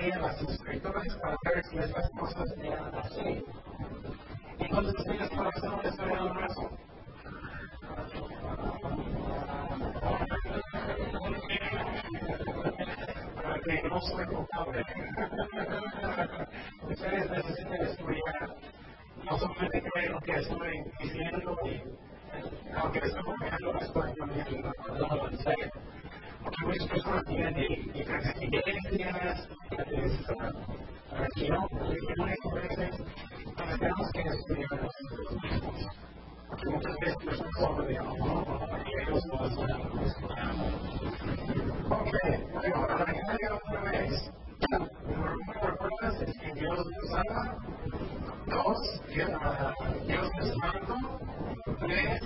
día las escrituras para ver si estas cosas eran así. Entonces, ¿qué es corazón? Esto era un razón. Para que no soy culpable. Ustedes necesitan estudiar no solamente creen lo que estoy diciendo aunque estoy copiando, estoy cambiando, no, en serio. Porque muchas personas tienen diferentes iglesias, diferentes religiones, veces, entonces tenemos que estudiar nosotros mismos. Porque muchas veces personas solo de no, ellos no están estudiando. Ok, bueno, ahora la otra vez. Número uno, recuerdas, es que Dios nos ama. Dos, Dios es santo. Tres,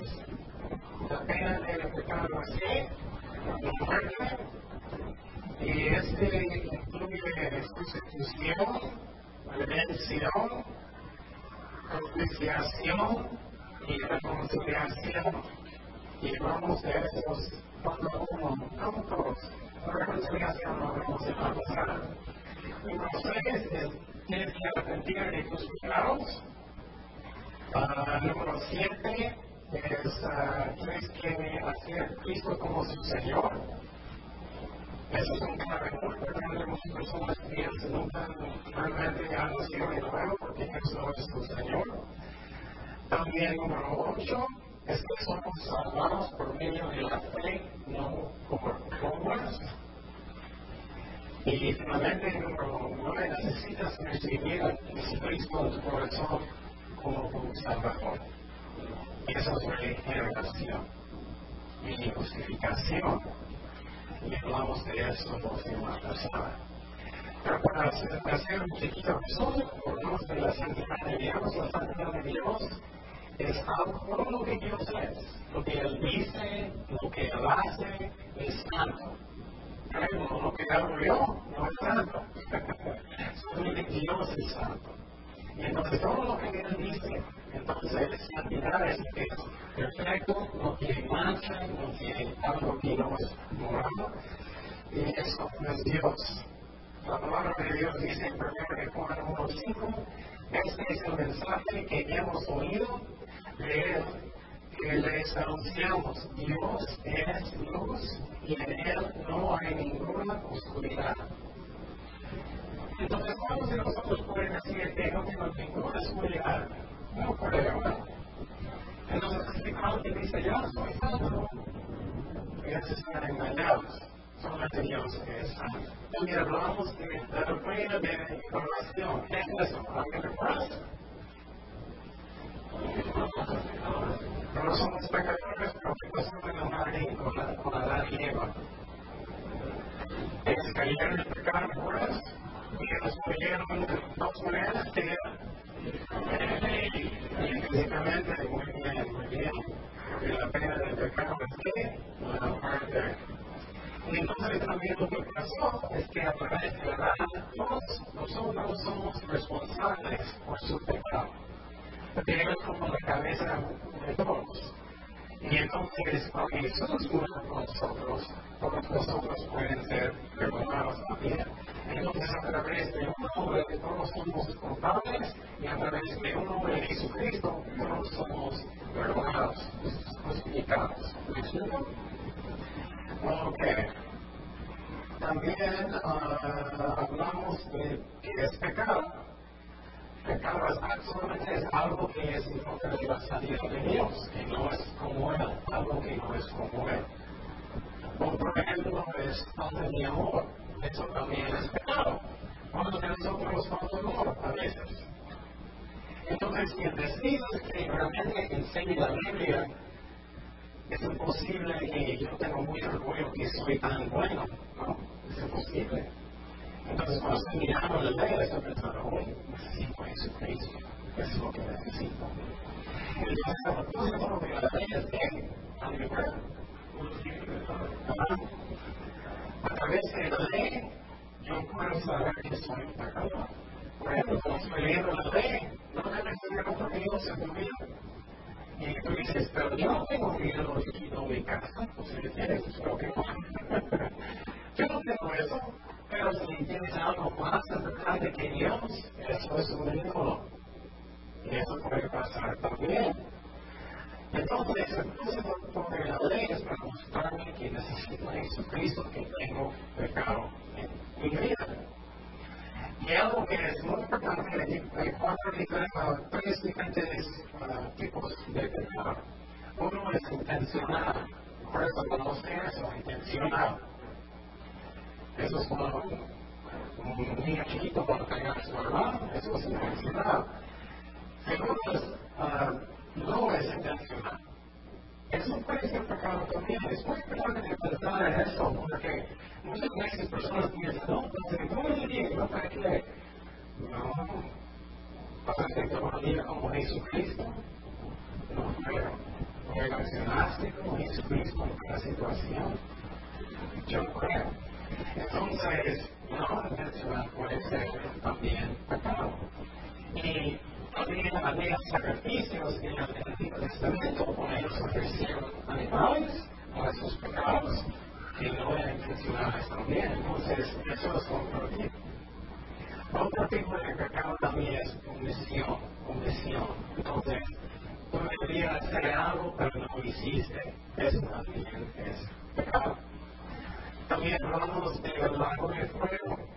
la pena del pecado así, la muerte. Y este incluye sustitución, redención, propiciación y reconciliación. Y vamos a esos cuando uno, no todos, la reconciliación no vamos a pasar. Número seis es tienes que arrepentir de tus pecados. Número siete es uh, tienes que hacer Cristo como su Señor. Eso es un muy importante. Muchas personas piensan nunca realmente han nacido de nuevo porque Cristo es su Señor. También número ocho es que somos salvados por medio de la fe, no por obras. Y finalmente, número nueve, necesitas recibir a Jesucristo en tu corazón como tu Salvador. Eso es regeneración y justificación. Y hablamos de eso la última pasada. Pero para hacer un chiquito resumen, hablamos de la santidad de Dios. La santidad de Dios es todo lo que Dios es, lo que Él dice, lo que Él hace, es santo lo que hago yo no es santo. Solamente Dios es santo. Y entonces todo lo que Él dice, entonces santidad es que es perfecto, no tiene mancha, no tiene algo que no es moral. Y eso es Dios. La palabra de Dios dice en 1 Juan 1.5, este es el mensaje que hemos oído de Él que les anunciamos, Dios es luz y en Él no hay ninguna oscuridad. Entonces, ¿cuántos de nosotros pueden decir que no tengo ninguna oscuridad? No haber. Entonces, algo que dice yo soy santo. Ellos están engañados. Solamente Dios es santo. También hablamos de la doctrina de información. ¿Qué es eso? ¿Alguien recuerda? No somos pecadores, pero que pasamos en la margen con la, con edad y Eva. Ellos cayeron en pecado puras y de dos maneras que y físicamente muy bien, muy bien. Porque la pena del pecado es que la muerte. Y entonces también lo que pasó es que a través de la todos nosotros somos responsables por su pecado tiene como la cabeza de todos. Y entonces, cuando Jesús murió con nosotros, todos nosotros pueden ser perdonados también. Entonces, a través de un hombre que todos somos culpables y a través de un hombre de Jesucristo, todos somos perdonados, justificados. ¿Me explico? Ok. También uh, hablamos de qué es pecado pecado solamente es es de la santidad de Dios, que no es como Él, algo que no es como Él. Otro ejemplo es falta de amor. Eso también es pecado. Cuando nosotros falta amor a veces. Entonces, quien decide que realmente enseñe la Biblia, es imposible que yo tenga mucho orgullo que soy tan bueno. No, es imposible. Entonces, cuando estoy mirando la ley, estoy pensando, oh, necesito a Jesucristo. Es lo que necesito. El propósito de la ley es que, a mi a través de la ley, yo puedo saber que soy pecador. Por ejemplo, cuando estoy leyendo la ley, no debe ser otro Dios en tu vida. Y tú dices, pero yo no tengo miedo de quitar mi casa, pues si tienes, espero que no. yo no tengo eso, pero si tienes algo más importante que Dios, eso es un ídolo. Y eso puede pasar también. Entonces, el propósito de la ley es para mostrarme que necesito a Jesucristo, que tengo pecado en mi vida. Y algo que es muy importante, hay cuatro diferentes, tres diferentes uh, tipos de pecado. Uno es intencional, por eso conoce eso, intencional. Eso es como un niño chiquito cuando pega a su hermano, eso es intencional. Segundo es uh, no es intencional. Eso puede ser pecado también. Es muy importante pensar en eso, porque muchas veces personas piensan, no, entonces, ¿cómo le digo? No, ¿para qué? No, vas a hacer toda la vida como Jesucristo. No, pero relacionaste con Jesucristo en cada situación. Yo creo. Entonces, no intencional puede ser también pecado. Y también había sacrificios en el Antiguo Testamento, como ellos ofrecieron animales para sus pecados, que no eran intencionales también. Entonces, eso es compartir. Otro tipo de pecado también es omisión, omisión. Entonces, tú deberías hacer algo, pero no lo hiciste. Eso también es pecado. También hablamos del lago de fuego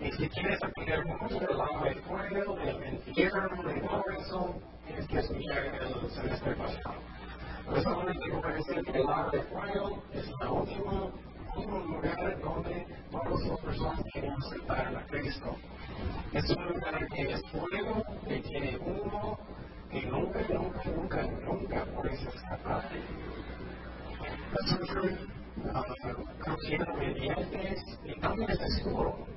y si quieres aprender mucho del agua de fuego, del infierno, de todo eso, tienes que escuchar el semestre pasado. Pero solamente voy a decir que el agua de fuego es la última, último lugar donde todas las personas quieren aceptar a Cristo. Es un lugar que es fuego, que tiene humo, que nunca, nunca, nunca, nunca puedes escapar. Es un lugar crucial obedientes y también es oscuro.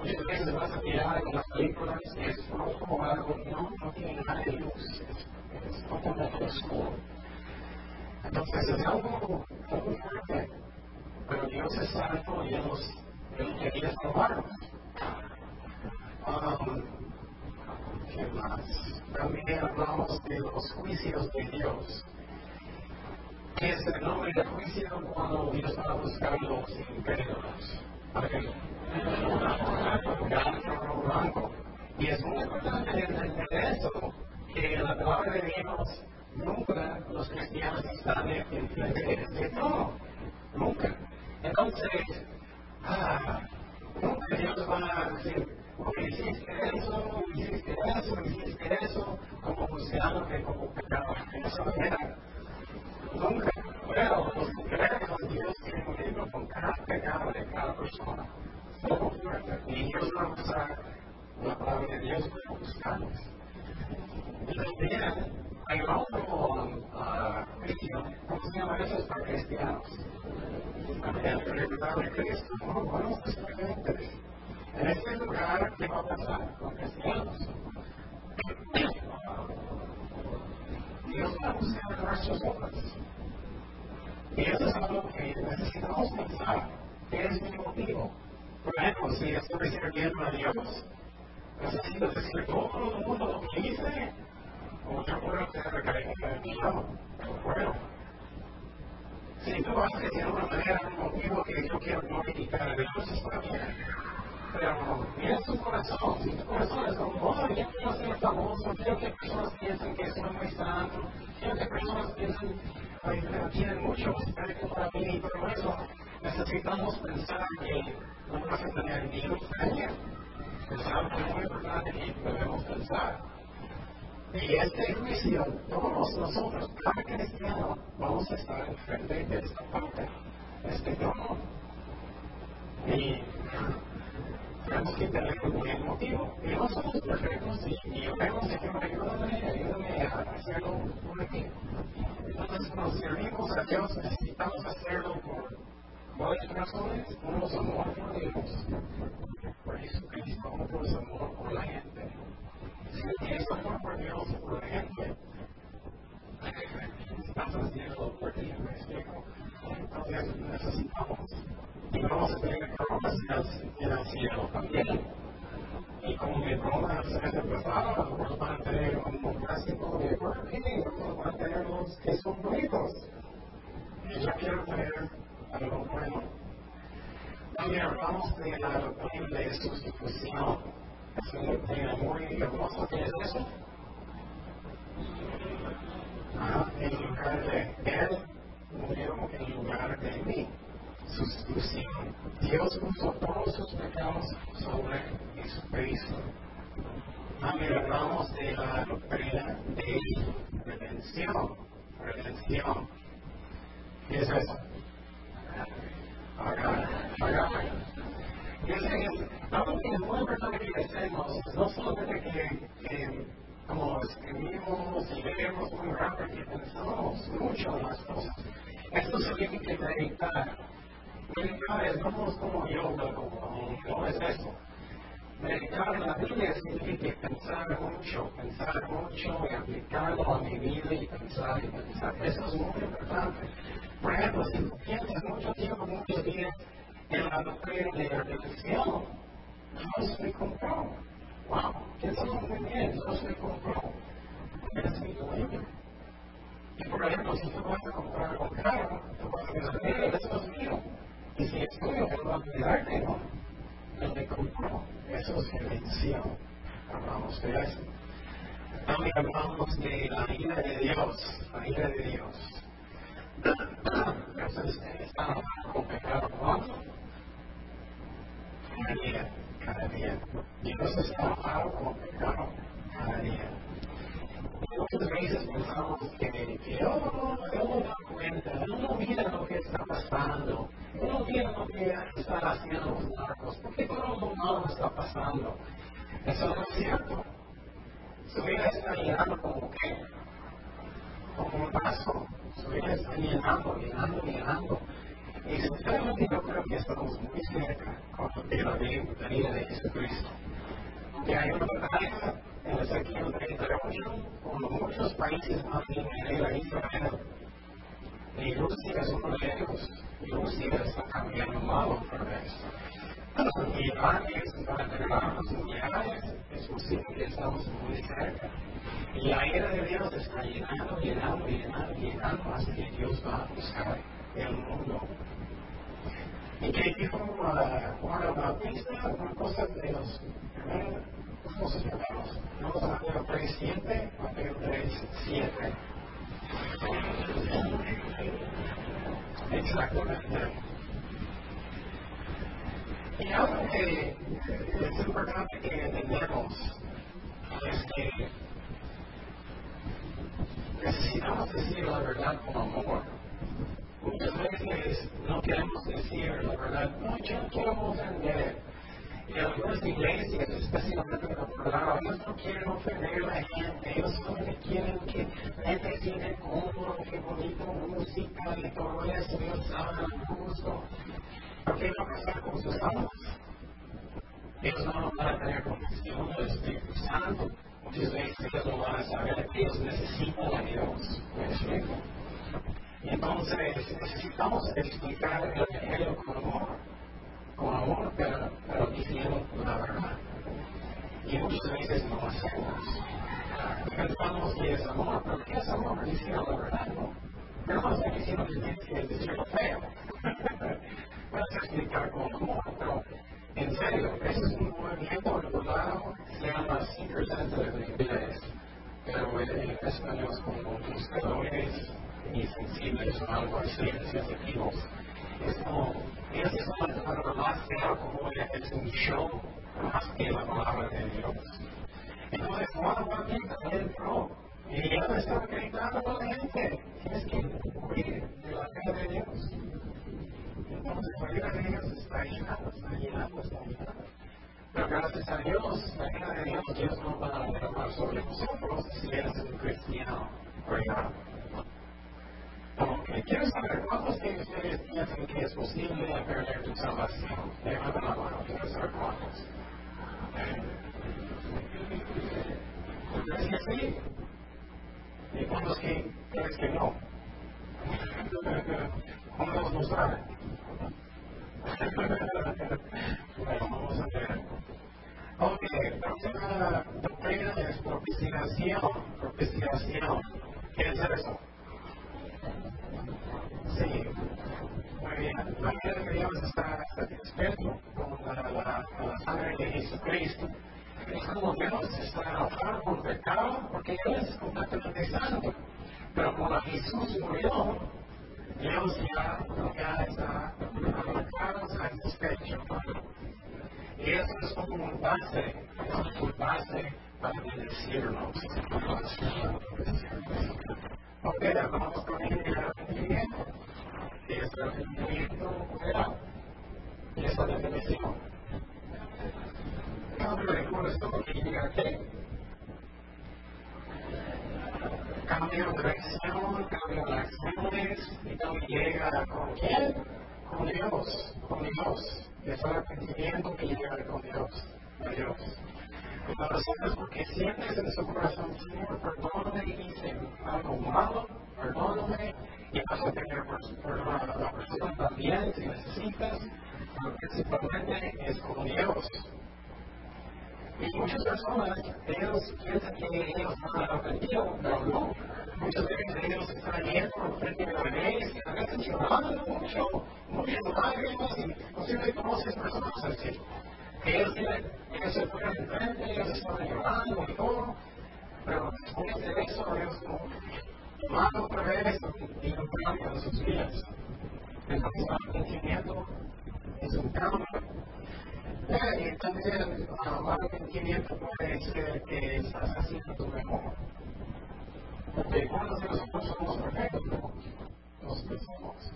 Muchas veces vas a mirar en las películas es rojo algo, no, no tiene nada de luz, es totalmente oscuro. Entonces es algo muy fuerte, pero Dios es santo y Él quería salvarnos. Um, ¿Qué más? También hablamos de los juicios de Dios. ¿Qué es el nombre del juicio cuando Dios va a buscar los incrédulos? blanco. Y es muy importante entender eso, que la palabra de Dios nunca los cristianos están en frente de todo. Nunca. Entonces, ah, nunca Dios va a decir, porque hiciste eso, hiciste eso, hiciste eso, como juzgándote como pecado de esa manera. Nunca. Pero los incrédulos Dios tiene un libro con cada pecado de cada persona. Todo fuerte. Y Dios va a usar la palabra de Dios para buscarlos. Y también hay otro uh, cristiano, ¿cómo se llama eso? Para cristianos. También predicar de Cristo, no, buenos creyentes. En este lugar, ¿qué va a pasar con cristianos? Dios va a buscar nuestras obras. Y eso es algo que necesitamos pensar. ¿Qué es mi motivo? Por ejemplo, si estoy sirviendo a Dios, necesito decir todo el mundo lo que hice, o yo puedo hacer recaída de mi lado. No puedo. Si tú haces de una manera un motivo que yo quiero glorificar a Dios, está bien. Pero mira tu corazón, si tu corazón es como, oh, yo quiero ser famoso, quiero que personas piensen que soy muy santo, quiero que personas piensen tienen mucho respeto para mí y todo eso, pensar que no vas a tener miedo frente. Es algo muy importante que debemos pensar. Y este juicio, todos nosotros, cada cristiano, vamos a estar enfrente de esta parte. este trono. Y tenemos que tener un buen motivo. Y no somos perfectos y, oremos, Señor, ayúdame, ayúdame a hacerlo por aquí. Entonces, cuando servimos a Dios, necesitamos hacerlo por varias razones. Uno es amor por Dios, por Jesucristo, otro es amor por la gente. Si tienes amor por Dios y por la gente, estás haciendo por ti, me explico. Entonces, necesitamos y vamos a tener promesas en el cielo también. Y como mi broma se pasaba, vamos van a tener un clásico de marketing, vamos a tener los que son bonitos. Y yo quiero tener algo bueno. También hablamos de la de sustitución. Es una doctrina muy hermosa. ¿Qué es eso? Ah, en lugar de él, murió en lugar de mí sustitución. Dios puso todos sus pecados sobre Jesucristo. También hablamos de la doctrina de redención. Redención. ¿Qué es eso? Pagar. Pagar. algo que es muy importante que hacemos, no solamente que, que como escribimos y leemos muy rápido, que pensamos mucho en las cosas. Esto significa meditar Meditar es no como yoga, como no es eso. Meditar en la Biblia significa pensar mucho, pensar mucho y aplicarlo a mi vida y pensar y pensar. Eso es muy importante. Por ejemplo, si piensas mucho tiempo, muchos días en la doctrina de la religión, Dios me compró. Wow, pensamos muy bien, Dios me compró. Es mi dueño. Y por ejemplo, si tú vas a comprar un carro, tú vas a decir, eso es mío. Y si es tuyo, Él va a cuidarte, ¿no? Él te compró. Eso es redención. Hablamos de eso. También hablamos de la ira de Dios. La ira de Dios. Entonces, estamos con pecado cuánto? Cada día, cada día. Dios está enojado con pecado cada día. Muchas veces pensamos que, oh, yo no da cuenta, no mira lo que está pasando, no mira lo que están haciendo los narcos, porque todo lo malo está pasando. Eso no es cierto. Su vida está llenando como que, como un vaso. Su vida está llenando, llenando, llenando. Y sinceramente yo creo que estamos muy cerca de la venida de Jesucristo. Que hay una batalla en Ezequiel 38, como muchos países más bien en Israel. Y Rusia es uno de ellos. Y Rusia está cambiando mal otra vez. Y antes, para terminar los mundiales, es posible que estamos muy cerca. Y la ira de Dios está llenando, llenando, llenando, llenando, hasta que Dios va a buscar el mundo. Y que dijo uh, Juan el Bautista, una cosa de los primeros cosas que vemos. Vamos a Mateo 3, 7, Mateo 3, 7. Exactamente. Y algo que es importante que entendamos es que necesitamos decir la verdad con amor. Muchas veces no queremos decir la verdad, no, yo no quiero ofender y algunas iglesias, especialmente en el ellos no quieren ofender a la gente, ellos solamente quieren que la gente siente cómodo, que bonito música y todo eso, ellos saben a gusto. ¿Por qué no casar con sus almas? Ellos no van a tener conexión del Espíritu Santo. Muchas veces ellos no van a saber que ellos necesitan a Dios. ¿Me explico? Entonces necesitamos explicar el Evangelio con amor con amor, pero, pero diciendo la verdad. Y muchas veces no hacemos. Pensamos que es amor, pero ¿qué es amor? Diciendo la verdad, ¿no? Pero no estoy diciendo que es decir lo feo. Puedes explicar con amor, pero en serio, ese es un movimiento recordado, se llama Seekers Sensitive pero en español es como buscadores insensibles o algo así, sensitivos. Es como ellos están tratando más de como es un show más que la palabra de Dios. Entonces, Juan Bautista entró y él estaba gritando a la gente: Tienes que huir de la fe de Dios. Entonces, la ira de Dios está llenando, está llenando, está llenando. Pero gracias a Dios, la ira de Dios, Dios no va a derramar sobre nosotros si eres un cristiano. Okay. Quiero saber cuántos de piensan que es posible perder tu salvación. Levanten la mano, saber cuántos. ¿Crees que sí? ¿Y cuántos que crees que no? ¿Cuántos no saben? bueno, vamos a ver. Ok, próxima doctrina es propiciación. Propiciación. ¿Qué es eso? Sí. Bien. También deberíamos estar satisfechos con la, la, la sangre de Jesucristo. Es como Dios está enojado por pecado porque Él es completamente santo. Pero cuando Jesús murió, Dios ya, ya está enojado, satisfecho. Y eso es como un base, es un base para bendecirnos. Ok, vamos con el arrepentimiento. Este arrepentimiento era, esa definición. Cambio de corazón que llega a qué? Cambio de dirección, cambio de acciones, y también llega con quién? Con Dios, con Dios. Es arrepentimiento que llega con Dios, a Dios. La razón es porque sientes en su corazón, Señor, perdóname hice algo malo, perdóname, y vas a tener perdón a la persona también si necesitas, pero principalmente es con Dios. Y muchas personas, ellos piensan que ellos no han arrepentido, pero no. Muchos de ellos están yendo frente a la iglesia, a veces llorando mucho, muchas lágrimas, y posiblemente conoces personas así. Ellos, ellos se fueron enfrente, ellos estaban llorando y todo, pero después de eso, ellos como van otra vez y cambio en sus vidas. Entonces, el arrepentimiento es un cambio. Y también el arrepentimiento puede ser que estás haciendo tu mejor. Porque cuando nosotros somos perfectos, nosotros somos.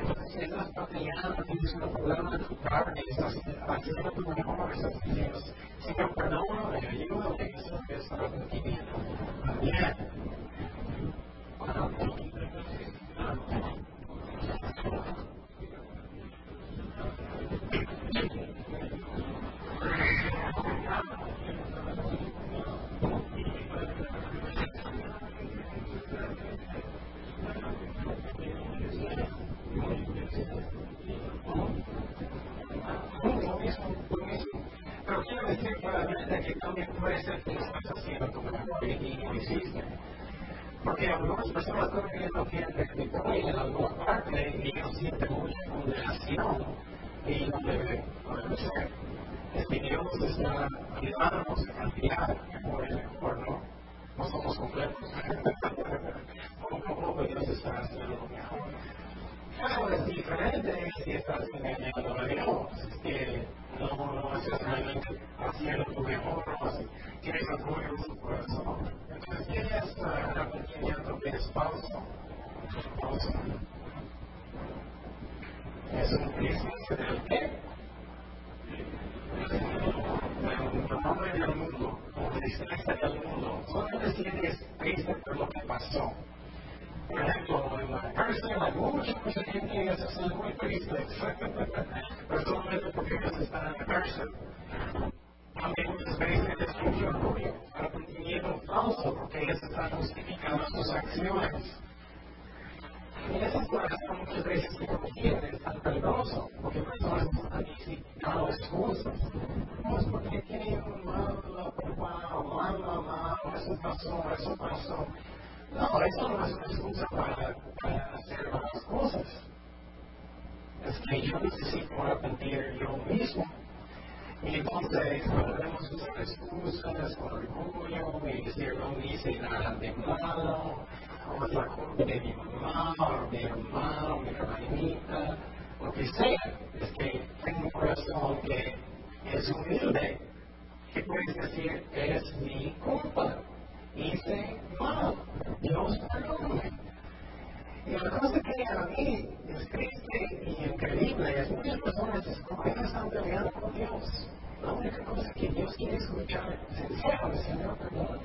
Entonces, si estás batallando, tienes un problema en tu carne, estás haciendo tu mejor, estás diciendo, Señor, perdóname, ayúdame, eso es arrepentimiento. También. Pero quiero decir claramente que también puede ser que estás haciendo tu mejor y no hiciste. Porque algunas personas no tienen victoria en alguna parte y ellos sienten mucha condenación y no debe, no debe ser. Es que Dios está ayudándonos a cambiar mejor y mejor, ¿no? No somos completos. Poco a poco Dios está haciendo lo mejor. Claro, es diferente si estás engañando a Dios, es que no, no estás realmente haciendo tu mejor, no tienes orgullo en tu corazón. Entonces, ¿qué es arrepentimiento que es un business del qué? El nombre del mundo, o tristeza del mundo. Solamente si eres triste por lo que pasó. Por ejemplo, en la cárcel hay mucha gente que se están muy tristes, pero solamente porque ellos están en la cárcel. También muchas veces es mucho orgullo, arrepentimiento falso, porque ellos están justificando sus acciones. Y ese corazón muchas veces que contiene es tan peligroso, porque personas están justificando excusas. No es porque tienen un mal papá o mal mamá, o eso pasó, eso pasó. No, esto no es una excusa para, para hacer malas cosas. Es que yo necesito arrepentir yo mismo. Y entonces podemos usar excusas con orgullo y decir no hice nada de malo, o es la culpa de mi mamá, o mi hermano, o mi hermanita, lo que sea. Es que tengo un corazón que es humilde. ¿Qué puedes decir? Es mi culpa hice mal. Dios perdóname. Y la cosa que a mí es triste y increíble muchas personas ellos están peleando con Dios. La única cosa que Dios quiere escuchar es sincero, Señor, perdón.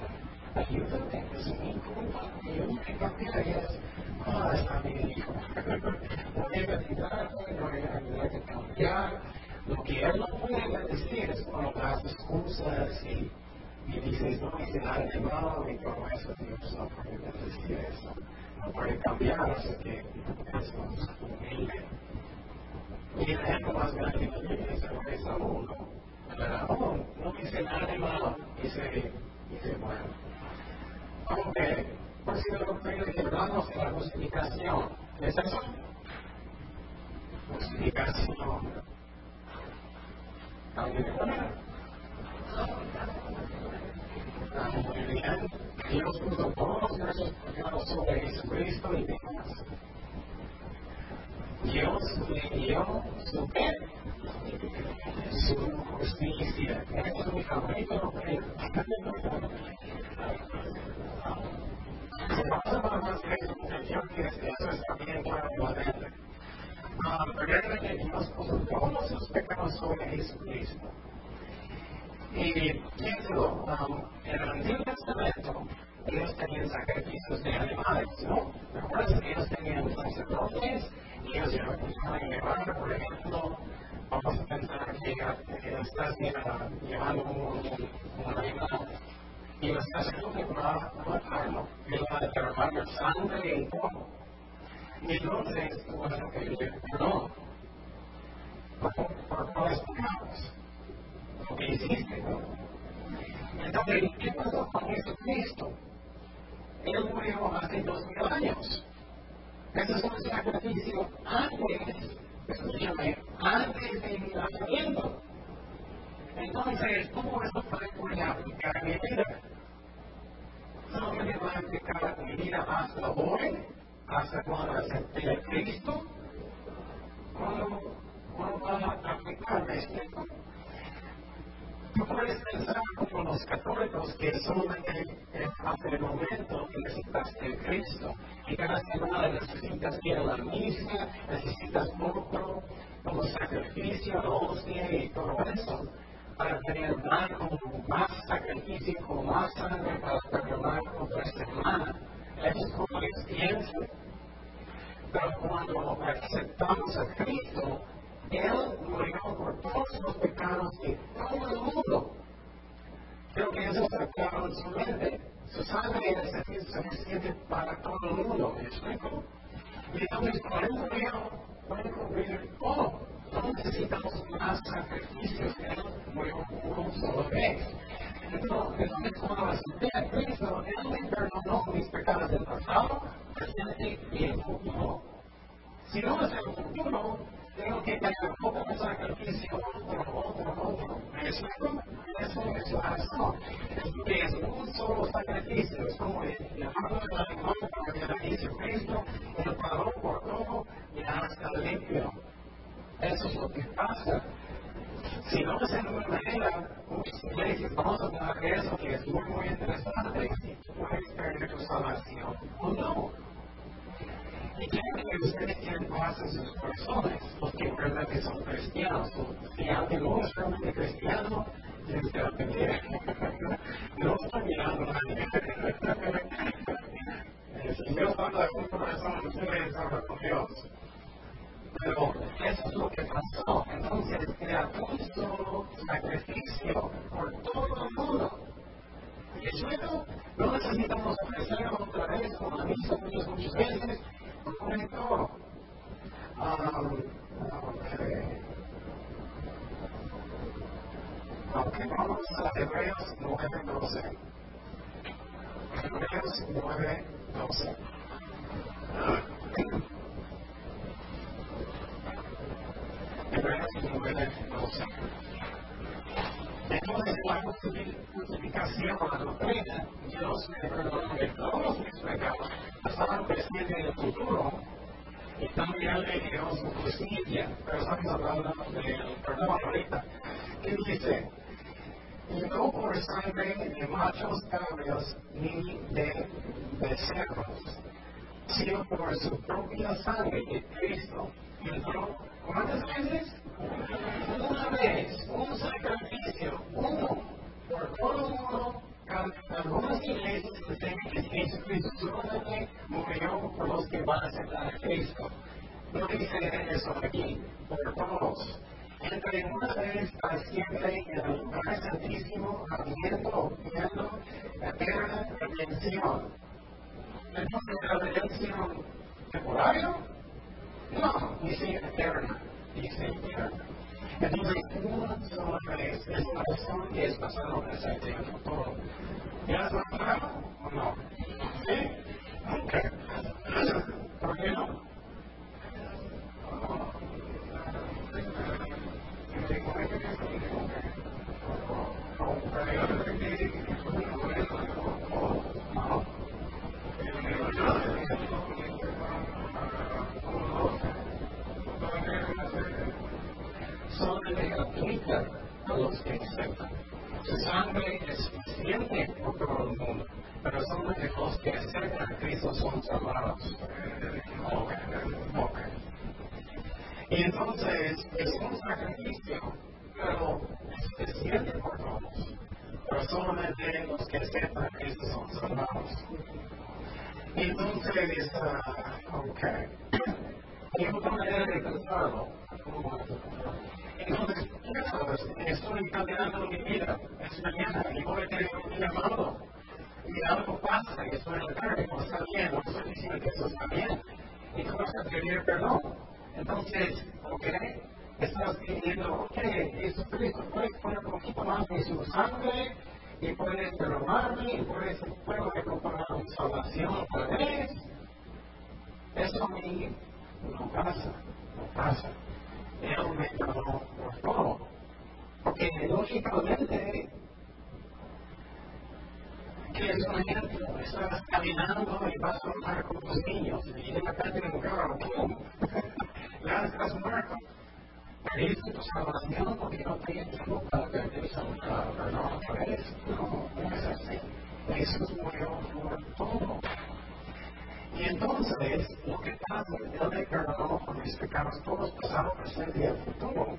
Ayúdame, es mi culpa. Único que cambia es, ah, está bien, hijo. Voy a ayudarte, voy a ayudarte a cambiar. Lo que Él no puede decir es cuando das excusas y, y dices, no hice nada de malo y todo eso. Dios no puede decir eso no puede cambiar hasta que es humilde. Y el ejemplo más grande que es es uno. Oh, no hice nada de malo, hice, hice bueno. Aunque, por si no lo hablamos de la justificación, ¿es eso? Justificación. ¿Alguien muy bien. Dios puso todos nuestros pecados sobre Jesucristo y demás. Dios le dio su su justicia. Eso es mi favorito. Se pasa para más eso, que eso es también para mente. Recuerda que Dios puso todos sus pecados sobre Jesucristo. Y piénselo, um, en el Antiguo Testamento, ellos tenían sacrificios de animales, ¿no? ¿Recuerdas que ellos tenían sacerdotes? Y ellos iban llevar, por ejemplo, vamos a pensar que estás llevando un, animal y el sacerdote va a matarlo, él va a derramar sangre y todo. Y entonces vas a pedir perdón por, por los que hiciste. Entonces, ¿qué pasó con Jesucristo? Él murió hace dos mil años. Ese es un sacrificio antes, escúchame, antes de mi nacimiento. Entonces, ¿cómo eso puede aplicar mi vida? ¿No me va a aplicar mi vida hasta hoy? ¿Hasta cuando acepté a Cristo? ¿Cuándo, cuándo va a aplicarme esto? No puedes pensar como los católicos que solamente hasta el momento que necesitas de Cristo y cada semana necesitas ir a la misa, necesitas otro como sacrificio, hostia y todo eso para tener más, más sacrificio, más sangre para perdonar otra semana. Eso es como piensa. Pero cuando aceptamos a Cristo, él murió por todos los pecados de todo el mundo. Creo que eso está claro en su mente. Su sangre es suficiente para todo el mundo. ¿Me explico? Y entonces, él murió, puede cubrir todo. No necesitamos más sacrificios. Él murió una sola vez. Entonces, cuando acepté a Cristo, Él me perdonó mis pecados del pasado, presente y el futuro. Si no es el futuro, tengo que tener otro sacrificio, otro, otro, otro. Eso es la razón. Es un solo sacrificio. Es como llamarlo de la animal para que dice Cristo, Él pagó por todo y ahora está limpio. Eso es lo que pasa. Si no es en una manera, iglesias vamos a hablar de eso, que es muy, muy interesante, si tú puedes perder tu salvación o no. Y quiero que ustedes tienen paz en sus corazones, los que en verdad que son cristianos. Si alguien no es realmente cristiano, tienes que aprender. No estoy mirando a nadie. Si Dios habla de un corazón, ustedes hablan con Dios. Pero eso es lo que pasó. Entonces, un solo sacrificio por todo el mundo. Y luego no necesitamos ofrecerlo otra vez como la misa muchas, muchas veces conectó. Um, okay. Ok, vamos a Hebreos 9.12. Hebreos 9.12. Hebreos 9.12. Entonces, la justificación, la doctrina, Dios me perdonó de todos mis pecados estaban presentes en futuro y también le dio su justicia. Pero estamos hablando del perdón ahorita. ¿Qué dice? No por sangre de machos cabros ni de becerros. sino por su propia sangre que Cristo entró. ¿Cuántas veces? Una vez, un sacrificio, uno, por todo el mundo. Algunas iglesias que Jesucristo solamente murió por los que van a aceptar a Cristo. No dice eso aquí, por todos. Entre una vez para siempre en el lugar santísimo, habiendo, viendo eterna redención. Entonces, la redención temporaria? No, dice eterna, dice eterna. Entonces, sola vez es la razón que es pasado presente en el futuro. ¿Ya has notado o no? ¿Sí? Ok. ¿Por qué no? Aplica a los que aceptan. Su sangre es suficiente por todo el mundo, pero solamente los que aceptan a Cristo son salvados. Ok, ok. Y entonces es un sacrificio, pero es suficiente por todos. Pero solamente los que aceptan a Cristo son salvados. Y entonces, uh, ok. Hay otra manera de pensarlo. Entonces, estoy cambiando mi vida. Es mañana y voy a tener un llamado. Y algo pasa y estoy en la carne, no está bien, no estoy diciendo que eso está bien. Y a pedir perdón. Entonces, ok, estás pidiendo, ok, Jesucristo, puedes poner un poquito más de su sangre y puedes perdonarme y puedes, puedo recuperar mi salvación otra vez. Eso a mí no pasa, no pasa él me perdonó por todo. Porque lógicamente, que es un ejemplo, estás caminando y vas a hablar con tus niños y de repente en un carro, ¡pum! Ya estás muerto. Perdiste tu salvación porque no te tiempo para perder salvación, perdón otra vez. No, no es así. Jesús murió por todo. Y entonces, lo que pasa, Él me perdonó por mis pecados, todos pasado, presente y futuro.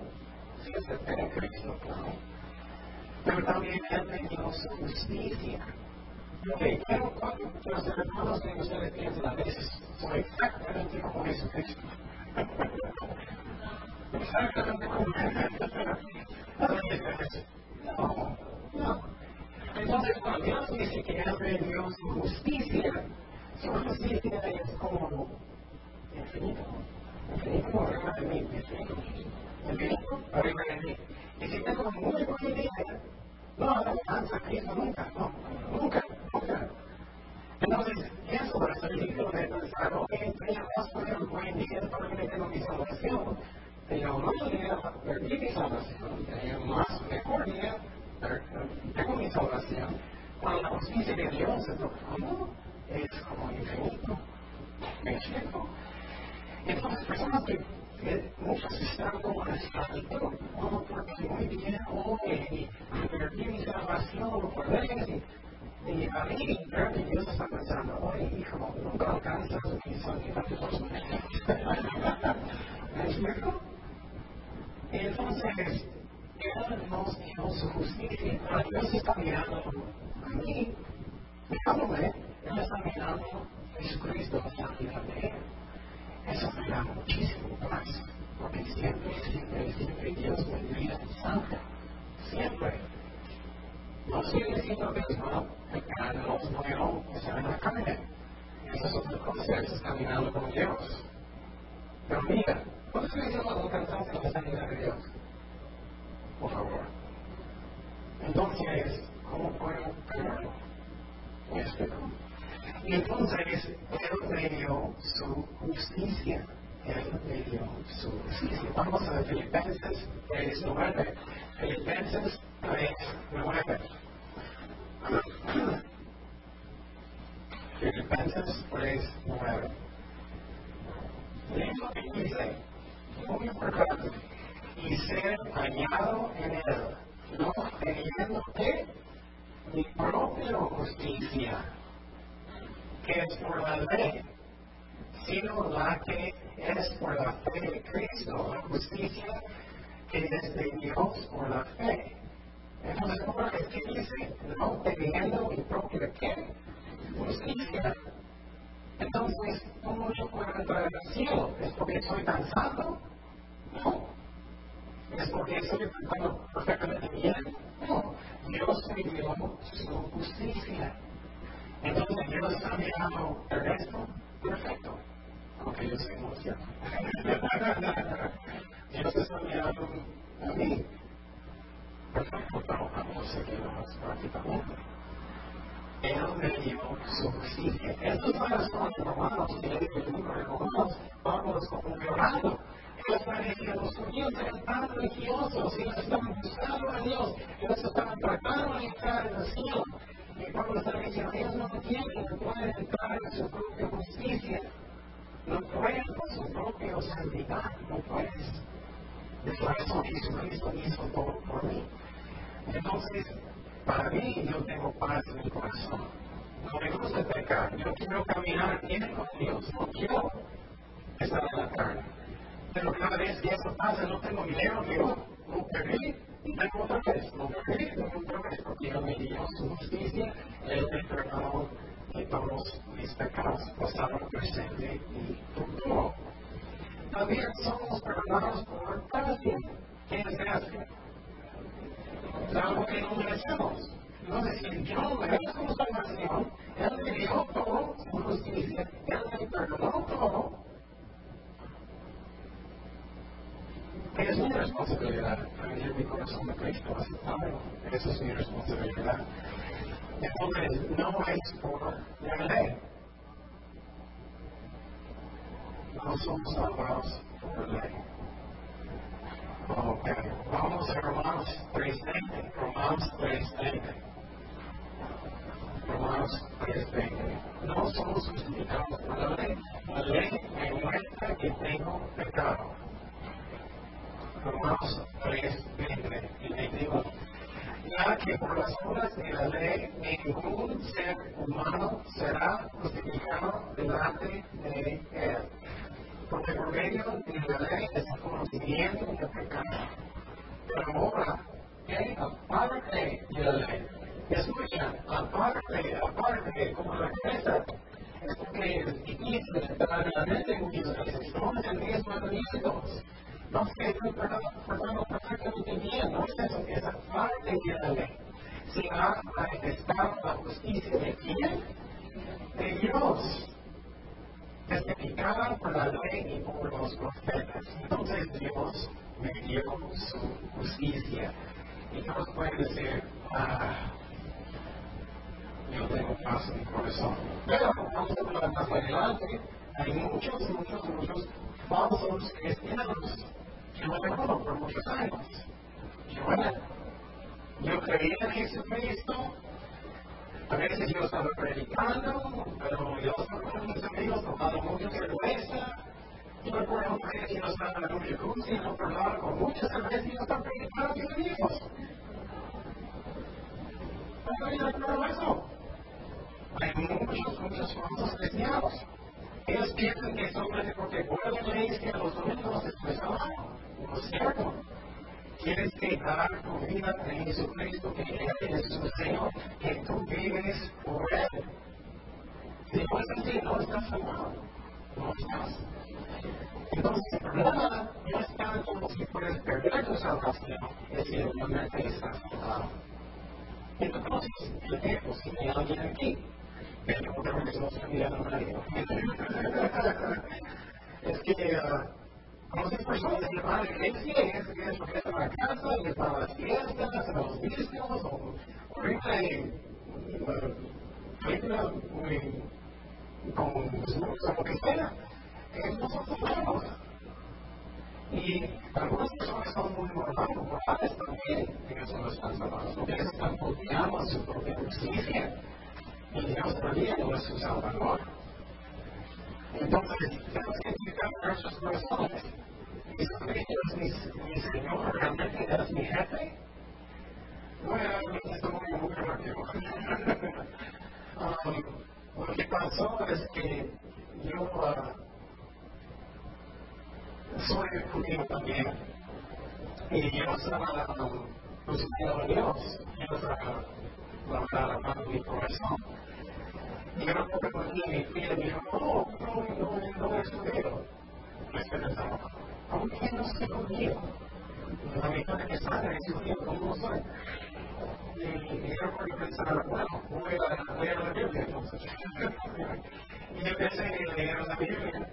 Si es fe en Cristo, claro. Pero también Él me dio su justicia. Ok, quiero que los hermanos que ustedes piensen a veces, soy exactamente como Jesucristo. exactamente como Jesucristo. No, no. Entonces, cuando Dios dice que Él me dio su justicia, su justicia es como infinito. Infinito arriba de mí. Infinito arriba de mí. Y si tengo muy buena idea, no alcanza a Cristo nunca, no, nunca, nunca. Entonces, eso va a ser digno de pensar, ok, tenía más por el buen día que tengo mi salvación. Tenía un mal día, perdí mi salvación. Tenía más mejor día, tengo mi salvación. Cuando la justicia de Dios lo profundo, es como infinito. ¿Me explico? Entonces, personas que, que muchos están como esclavitud, como porque muy bien, hoy, perdí mi salvación por leyes y, y a mí, creo que Dios está pensando, oye, hijo, nunca alcanzas mi salvación. ¿Me explico? Y entonces, Él nos dio su justicia, pero Dios está mirando a mí, mirándome, Él está mirando a Jesucristo, está mirando a Él. Eso me da muchísimo más, porque siempre, siempre, siempre Dios me envía santa. Siempre. No estoy diciendo que es malo, no es bueno, es en la carne. Esa es otra cosa, es caminando con Dios. Pero mira, ¿cuándo estoy diciendo algo cansado de la sanidad de Dios? Por favor. Entonces, ¿cómo puedo creerlo? ¿Me explico? Y entonces, Él me dio su justicia. Él me dio su justicia. Vamos a Filipenses 3, 9. Filipenses 3, 9. Filipenses 3, 9. Leemos lo que dice. Muy importante. Y ser hallado en Él. No teniendo que mi propia justicia que es por la ley, sino la que es por la fe de Cristo, la justicia que es de Dios por la fe. Entonces, ¿cómo es que dice? No teniendo mi propia qué? Justicia. Entonces, ¿cómo yo puedo entrar al cielo? ¿Es porque soy tan santo? No. ¿Es porque estoy tratando perfectamente bien? No. Dios me dio su justicia. Entonces, Dios está mirando el resto perfecto. Aunque yo soy muy Dios está mirando a mí. Perfecto, seguir más prácticamente. Él me dio su justicia. Esto es las cosas romanos, y el libro de Romanos, Pablo es como llorando. Ellos diciendo, los judíos eran tan religiosos, ellos estaban buscando a Dios, ellos estaban tratando de entrar en el cielo. Está diciendo, ellos no entienden, no pueden entrar en su propia justicia. No pueden con su propia santidad, no puedes. De por eso Jesucristo hizo todo por mí. Entonces, para mí, yo tengo paz en mi corazón. No me gusta pecar. Yo quiero caminar bien con Dios. No quiero estar en la carne. Pero cada vez que eso pasa, no tengo dinero, digo, no perdí, y tengo otra vez, no perdí, tengo otra vez, porque Él me dio su justicia, me perdonó de todos mis pecados, pasado, presente y futuro. También somos perdonados por gracia. ¿Qué es gracia? Es algo que no merecemos. Entonces, si yo no merezco salvación, Él me dio todo su justicia, Él me perdonó todo, es mi responsabilidad abrir mi corazón de Cristo, aceptarlo. Esa es mi responsabilidad. Entonces, no es por la ley. No somos salvados por la ley. Ok, vamos a Romanos 3.20. Romanos 3.20. Romanos 3.20. No somos justificados por la ley. La ley me muestra que tengo pecado. Romanos 3, 20 y 21. Ya que por las obras de la ley ningún ser humano será justificado delante de él. Porque por medio de la ley es el conocimiento del pecado. Pero ahora, ¿qué? aparte de la ley. Escucha, aparte, aparte, como la cabeza, es porque es difícil entrar en la mente muchas veces. Estamos en 10 mandamientos. No que estoy tratando perfectamente bien, no es eso, es aparte de la ley. Se ha manifestado la justicia de quién? De Dios. Testificada por la ley y por los profetas. Entonces Dios me dio su justicia. Y Dios puede decir, ah, yo tengo paz en mi corazón. Pero vamos a hablar más adelante. Hay muchos, muchos, muchos falsos cristianos que lo dejaron por muchos años. Y bueno, yo creía en Jesucristo, a veces yo estaba predicando, pero yo estaba con mis amigos tomando mucha cerveza. Yo recuerdo que yo estaba en un jacuzzi, no parlaba con mucha cerveza y yo estaba predicando a mis amigos. ¿Cómo yo recuerdo eso? Hay muchos, muchos falsos cristianos. Ellos piensan que solamente porque guardan leyes que los domingos es trabajo. No es cierto. Tienes que dar tu vida a Jesucristo, que Él es tu Señor, que tú vives por Él. Si no es así, no estás salvado. No estás. Entonces, el problema no es tanto si puedes perder tu salvación, es que realmente estás salvado. Entonces, yo tengo si hay alguien aquí pero otra vez no estoy mirando nadie. Es que conoces personas que van a la iglesia y es que es porque están a casa y están a las fiestas, a los discos, o ahorita en película con Jesús o lo que sea. No son salvados. Y algunas personas son muy morales, morales también, ellos no están salvados, porque están volteando a su propia justicia y Dios también no es su Salvador. Entonces, tenemos que quitar nuestros corazones. ¿Y que Dios es mi, Señor? ¿Realmente es mi jefe? Bueno, esto muy, muy rápido. um, lo que pasó es que yo uh, soy judío también. Y yo estaba buscando a Dios. Yo estaba mano de mi corazón. Y yo recuerdo que mi tía dijo, no, no, no, no es judío. Yo pensaba, ¿cómo que no soy judío? La mitad de mi sangre es judío, ¿cómo no soy? Y yo recuerdo pensar, bueno, voy a leer la Biblia entonces. y empecé a leer la Biblia.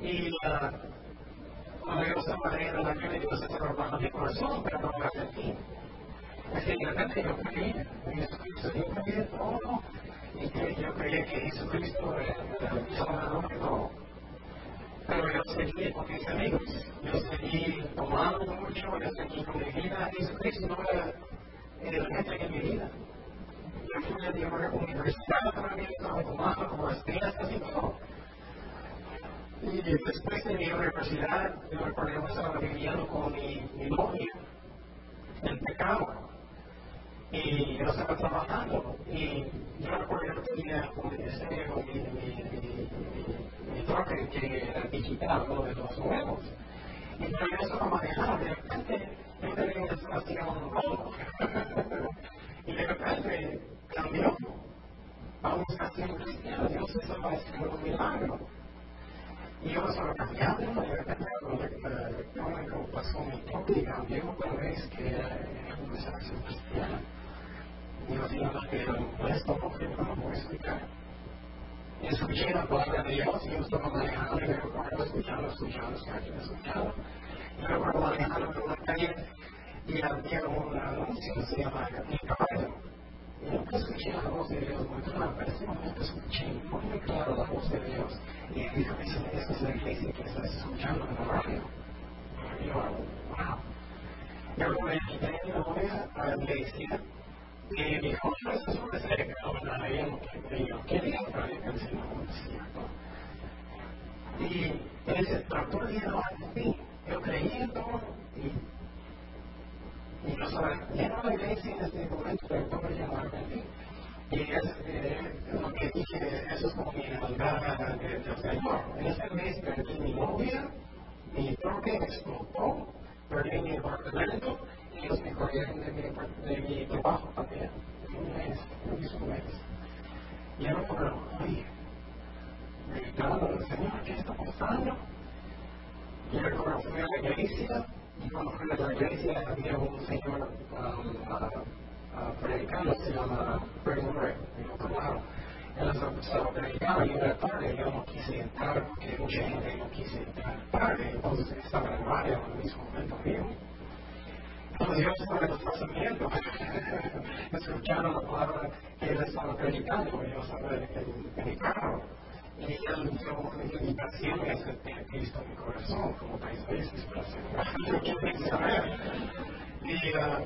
Y cuando yo estaba leyendo la Biblia, Dios estaba hablando mi corazón, pero no me arrepentí. Así de repente yo creí en Jesucristo, yo creí en todo, y que yo creía que Jesucristo era el Salvador de todo. Pero yo seguí con mis amigos, yo seguí tomando mucho, yo seguí con mi vida, Jesucristo no era el jefe en mi vida. Yo fui a la universidad también, estaba tomando como las fiestas y todo. Y después de mi universidad, yo recuerdo que estaba viviendo con mi, mi novia en pecado. Y yo estaba trabajando. Y yo recuerdo que tenía un ministerio, mi, mi, mi, que era digital, uno de los nuevos. Y yo estaba manejando, de repente yo tenía haciendo un robo. y de repente cambió. Vamos a hacer un cristiano, Dios estaba haciendo un milagro. Y yo estaba cambiando, de repente como pasó mi toque y cambió otra vez que era una salvación cristiana. Y yo digo que un puesto, porque no lo puedo. Y escuché la palabra de Dios y yo estaba manejando y me recuerdo escuchando, escuchando, escuchando, escuchando. Me recuerdo manejando por una calle y había un anuncio que se llama Mi Caballo. Yo escuché la voz de Dios muy clara, pero ese momento escuché muy claro la voz de Dios. Y dijo, esa es la iglesia que estás escuchando en la radio. Y yo, wow. Yo me invité a mi novia a la iglesia y me dijo, no, eso es una serie, no, no, yo no quería, pero yo pensé, no, no es cierto. Y él dice, pero tú le no a mí. Yo creí en todo y, y no sabía, ya no la iglesia en este momento, pero todo me llamó a. Y es eh, lo que dije, eso es como mi maldad del Señor. En ese mes perdí mi novia, mi troque explotó, perdí mi apartamento y ellos me corrieron de mi, de mi trabajo también. Un mes, un mismo mes. Y yo recuerdo, ay, gritando al Señor, ¿qué está pasando? Y recuerdo, fui a la iglesia, y cuando fui a la iglesia había un señor um, uh, predicando, se llama Murray, en otro lado. Él estaba predicando y era tarde, yo no quise entrar porque mucha gente no quise entrar tarde, entonces estaba en el radio en el mismo momento mío. Yo estaba en el estacionamiento, escuchando la palabra que él estaba predicando, yo estaba carro. Y él dio una invitación a a Cristo en mi corazón, como tres veces, para hacer yo quiero saber. Y, uh,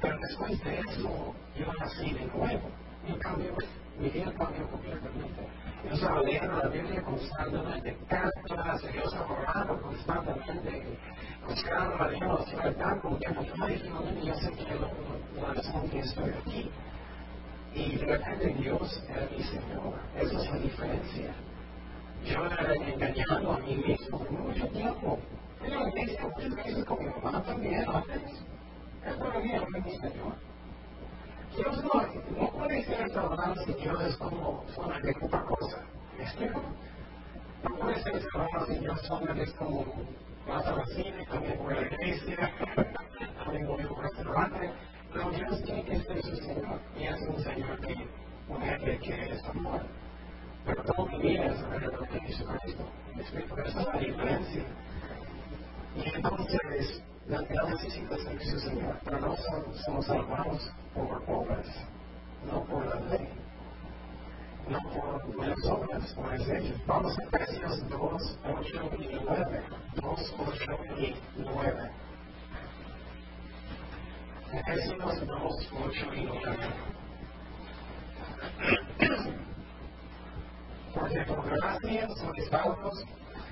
pero después de eso, yo nací de nuevo. Y cambió, mi vida cambió completamente. Yo estaba leyendo la Biblia constantemente, cartas, yo estaba orando constantemente, buscando a Dios, verdad, como que finalmente yo sé que la razón que estoy aquí. Y de repente Dios era mi Señor. Esa es la diferencia. Yo era engañado a mí mismo por mucho tiempo. Yo me dije muchas veces con mi mamá también antes. Todavía no mi Señor. Dios no, no puede ser salvado si Dios es como solamente otra cosa. ¿Me explico? No puede ser salvado si Dios solamente es como vas al cine, también voy a la iglesia, también voy a un restaurante. Pero Dios tiene que ser su Señor. Y es un Señor que un jefe que es amor. Pero todo mi vida es alrededor de Jesucristo. ¿Me explico? Esa es la diferencia. Y entonces, la Él necesita ser su Señor, pero no somos salvados por obras, no por la ley, no por buenas obras, por ellos. Vamos a Efesios 2, 8 y 9. 2, 8 y 9. Efesios 2, 8 y 9. Porque por gracia sois salvos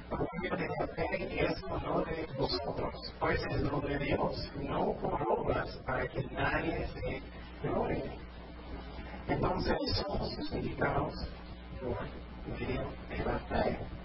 por de la fe y eso no de vosotros, pues es lo de Dios, no por para que nadie se glorie. Entonces somos justificados por medio de la fe.